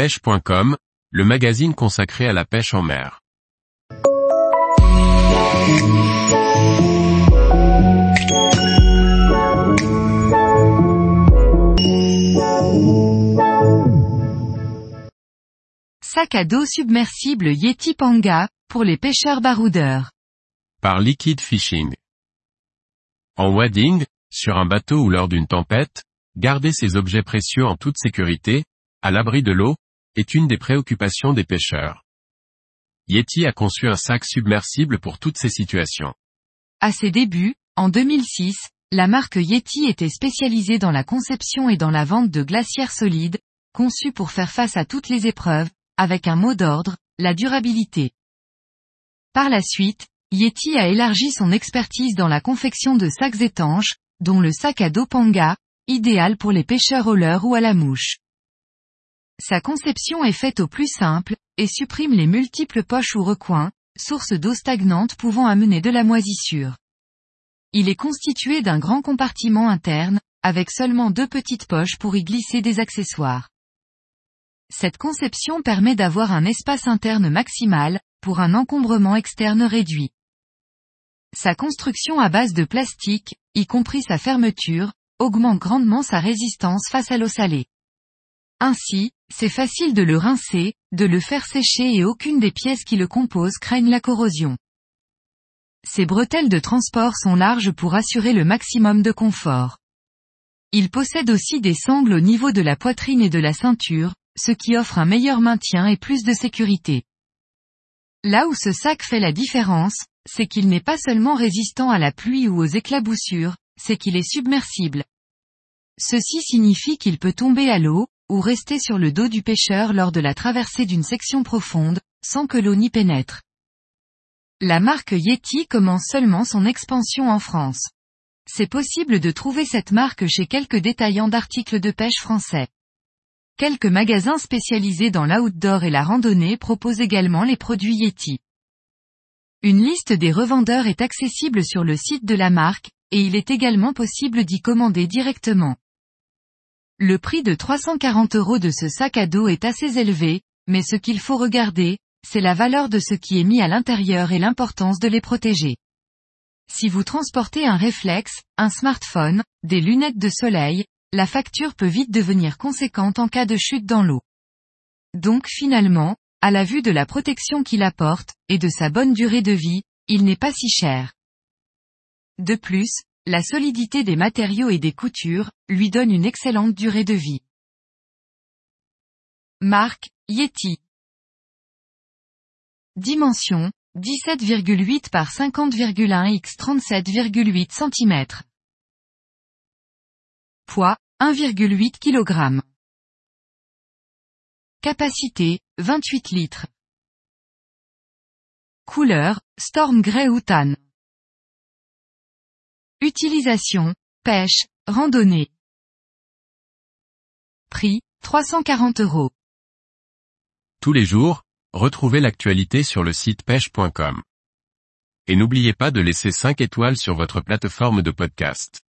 pêche.com, le magazine consacré à la pêche en mer. Sac à dos submersible Yeti Panga, pour les pêcheurs baroudeurs. Par Liquid Fishing. En wading, sur un bateau ou lors d'une tempête, garder ses objets précieux en toute sécurité, à l'abri de l'eau, est une des préoccupations des pêcheurs. Yeti a conçu un sac submersible pour toutes ces situations. À ses débuts, en 2006, la marque Yeti était spécialisée dans la conception et dans la vente de glacières solides, conçus pour faire face à toutes les épreuves, avec un mot d'ordre, la durabilité. Par la suite, Yeti a élargi son expertise dans la confection de sacs étanches, dont le sac à dos Panga, idéal pour les pêcheurs au leurre ou à la mouche. Sa conception est faite au plus simple, et supprime les multiples poches ou recoins, sources d'eau stagnante pouvant amener de la moisissure. Il est constitué d'un grand compartiment interne, avec seulement deux petites poches pour y glisser des accessoires. Cette conception permet d'avoir un espace interne maximal, pour un encombrement externe réduit. Sa construction à base de plastique, y compris sa fermeture, augmente grandement sa résistance face à l'eau salée. Ainsi, c'est facile de le rincer, de le faire sécher et aucune des pièces qui le composent craignent la corrosion. Ses bretelles de transport sont larges pour assurer le maximum de confort. Il possède aussi des sangles au niveau de la poitrine et de la ceinture, ce qui offre un meilleur maintien et plus de sécurité. Là où ce sac fait la différence, c'est qu'il n'est pas seulement résistant à la pluie ou aux éclaboussures, c'est qu'il est submersible. Ceci signifie qu'il peut tomber à l'eau, ou rester sur le dos du pêcheur lors de la traversée d'une section profonde, sans que l'eau n'y pénètre. La marque Yeti commence seulement son expansion en France. C'est possible de trouver cette marque chez quelques détaillants d'articles de pêche français. Quelques magasins spécialisés dans l'outdoor et la randonnée proposent également les produits Yeti. Une liste des revendeurs est accessible sur le site de la marque, et il est également possible d'y commander directement. Le prix de 340 euros de ce sac à dos est assez élevé, mais ce qu'il faut regarder, c'est la valeur de ce qui est mis à l'intérieur et l'importance de les protéger. Si vous transportez un réflexe, un smartphone, des lunettes de soleil, la facture peut vite devenir conséquente en cas de chute dans l'eau. Donc finalement, à la vue de la protection qu'il apporte, et de sa bonne durée de vie, il n'est pas si cher. De plus, la solidité des matériaux et des coutures, lui donne une excellente durée de vie. Marque, Yeti. Dimension, 17,8 par 50,1 x 37,8 cm. Poids, 1,8 kg. Capacité, 28 litres. Couleur, Storm Grey ou Tan. Utilisation, pêche, randonnée. Prix, 340 euros. Tous les jours, retrouvez l'actualité sur le site pêche.com. Et n'oubliez pas de laisser 5 étoiles sur votre plateforme de podcast.